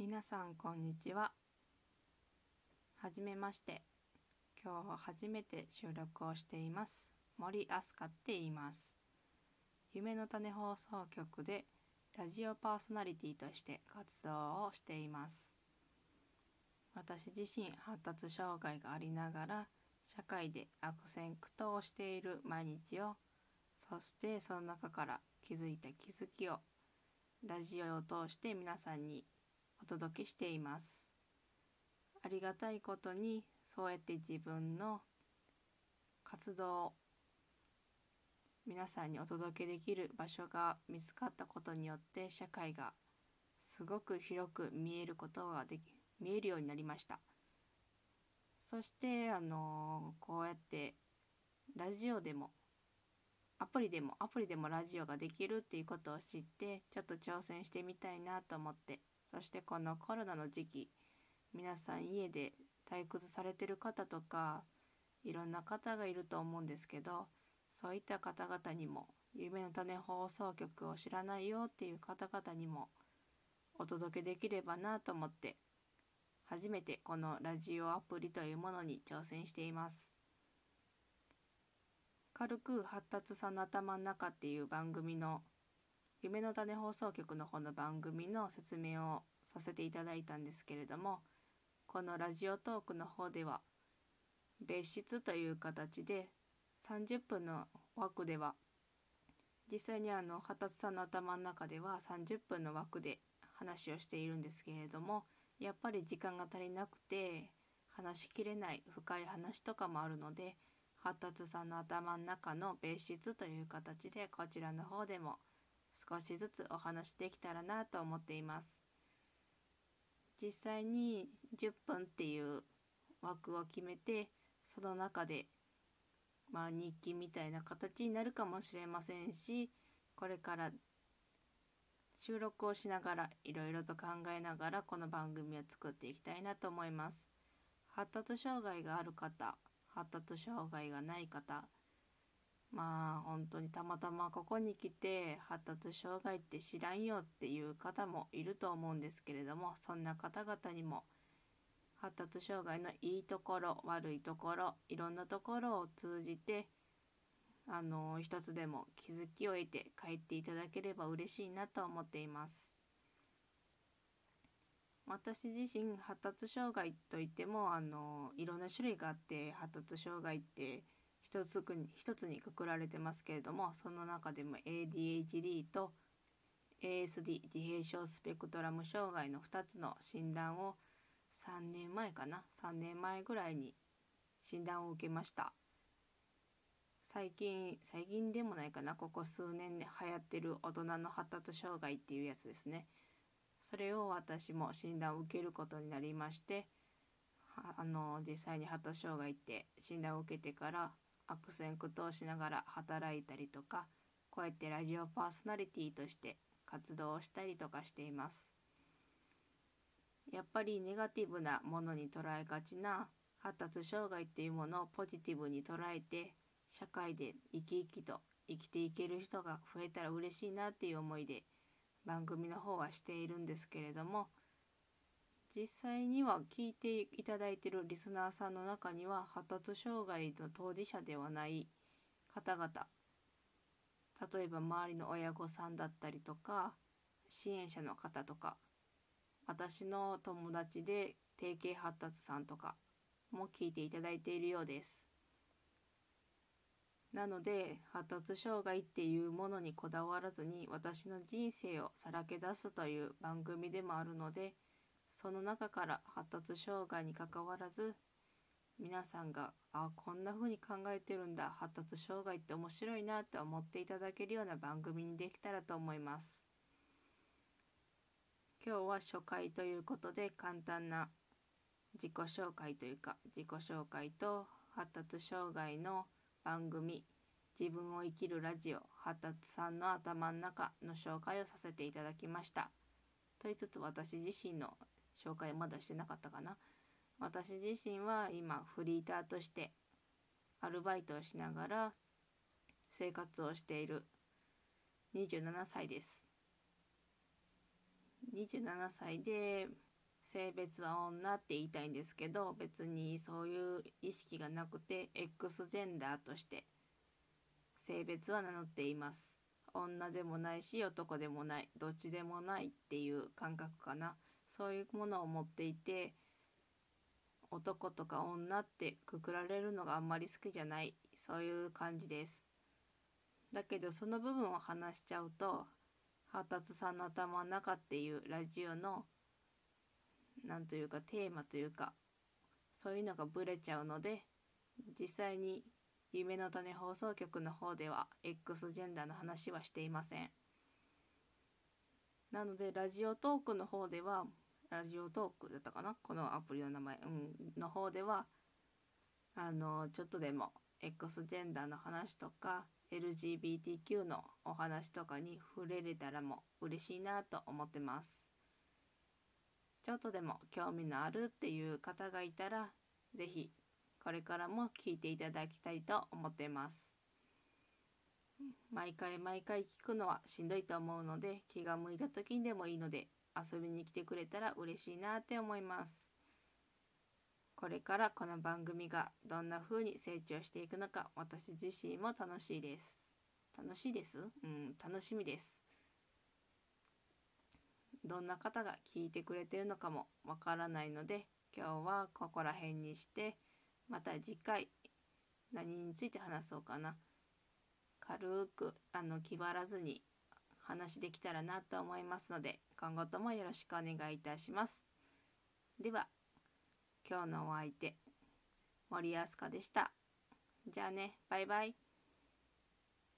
皆さんこんにちは。はじめまして。今日は初めて収録をしています。森飛鳥って言います。夢の種放送局でラジオパーソナリティとして活動をしています。私自身発達障害がありながら社会で悪戦苦闘している毎日をそしてその中から気づいた気づきをラジオを通して皆さんにお届けしています。ありがたいことにそうやって自分の活動を皆さんにお届けできる場所が見つかったことによって社会がすごく広く見えることができ見えるようになりました。そしてあのこうやってラジオでもアプリでもアプリでもラジオができるっていうことを知ってちょっと挑戦してみたいなと思ってそしてこのコロナの時期皆さん家で退屈されてる方とかいろんな方がいると思うんですけどそういった方々にも夢の種放送局を知らないよっていう方々にもお届けできればなと思って初めてこのラジオアプリというものに挑戦しています。軽く発達さの頭の中っていう番組の夢の種放送局の方の番組の説明をさせていただいたんですけれどもこのラジオトークの方では別室という形で30分の枠では実際にあの発達さんの頭の中では30分の枠で話をしているんですけれどもやっぱり時間が足りなくて話しきれない深い話とかもあるので発達さんの頭の中の別室という形でこちらの方でも少しずつお話できたらなと思っています。実際に10分っていう枠を決めてその中でまあ日記みたいな形になるかもしれませんしこれから収録をしながらいろいろと考えながらこの番組を作っていきたいなと思います。発達障害がある方発達障害がない方まあ本当にたまたまここに来て発達障害って知らんよっていう方もいると思うんですけれどもそんな方々にも発達障害のいいところ悪いところいろんなところを通じてあの一つでも気づきを得て帰っていただければ嬉しいなと思っています。私自身発達障害といってもあのいろんな種類があって発達障害って一つに一つにくくられてますけれどもその中でも ADHD と ASD 自閉症スペクトラム障害の2つの診断を3年前かな3年前ぐらいに診断を受けました。最近最近でもないかなここ数年で流行ってる大人の発達障害っていうやつですね。それを私も診断を受けることになりましてあの実際に発達障害って診断を受けてから悪戦苦闘しながら働いたりとかこうやってラジオパーソナリティとして活動をしたりとかしています。やっぱりネガティブなものに捉えがちな発達障害っていうものをポジティブに捉えて社会で生き生きと生きていける人が増えたら嬉しいなっていう思いで番組の方はしているんですけれども実際には聞いていただいているリスナーさんの中には発達障害の当事者ではない方々例えば周りの親御さんだったりとか支援者の方とか私の友達で定型発達さんとかも聞いていただいているようです。なので発達障害っていうものにこだわらずに私の人生をさらけ出すという番組でもあるのでその中から発達障害にかかわらず皆さんがあこんな風に考えてるんだ発達障害って面白いなって思っていただけるような番組にできたらと思います。今日は初回ということで簡単な自己紹介というか自己紹介と発達障害の番組自分を生きるラジオ発達さんの頭の中の紹介をさせていただきました。と言いつつ私自身の紹介まだしてなかったかな。私自身は今フリーターとしてアルバイトをしながら生活をしている27歳です。27歳で性別は女って言いたいんですけど別にそういう意識がなくて X ジェンダーとして性別は名乗っています女でもないし男でもないどっちでもないっていう感覚かなそういうものを持っていて男とか女ってくくられるのがあんまり好きじゃない。そういう感じです。だけどその部分を話しちゃうと発達さんの頭の中っていうラジオのなんというかテーマというかそういうのがブレちゃうので実際に夢の種放送局の方では X ジェンダーの話はしていません。なのでラジオトークの方ではラジオトークだったかな？このアプリの名前、うん、の方ではあのちょっとでも X ジェンダーの話とか LGBTQ のお話とかに触れれたらも嬉しいなと思ってます。ちょっとでも興味のあるっていう方がいたら是非これからも聞いていただきたいと思ってます。毎回毎回聞くのはしんどいと思うので気が向いた時にでもいいので遊びに来てくれたら嬉しいなって思います。これからこの番組がどんな風に成長していくのか私自身も楽しいです。楽しいです？うん楽しみです。どんな方が聞いてくれてるのかもわからないので今日はここら辺にしてまた次回何について話そうかな。軽くあの気張らずに話できたらなと思いますので今後ともよろしくお願いいたします。では今日のお相手森安香でした。じゃあねバイバイ。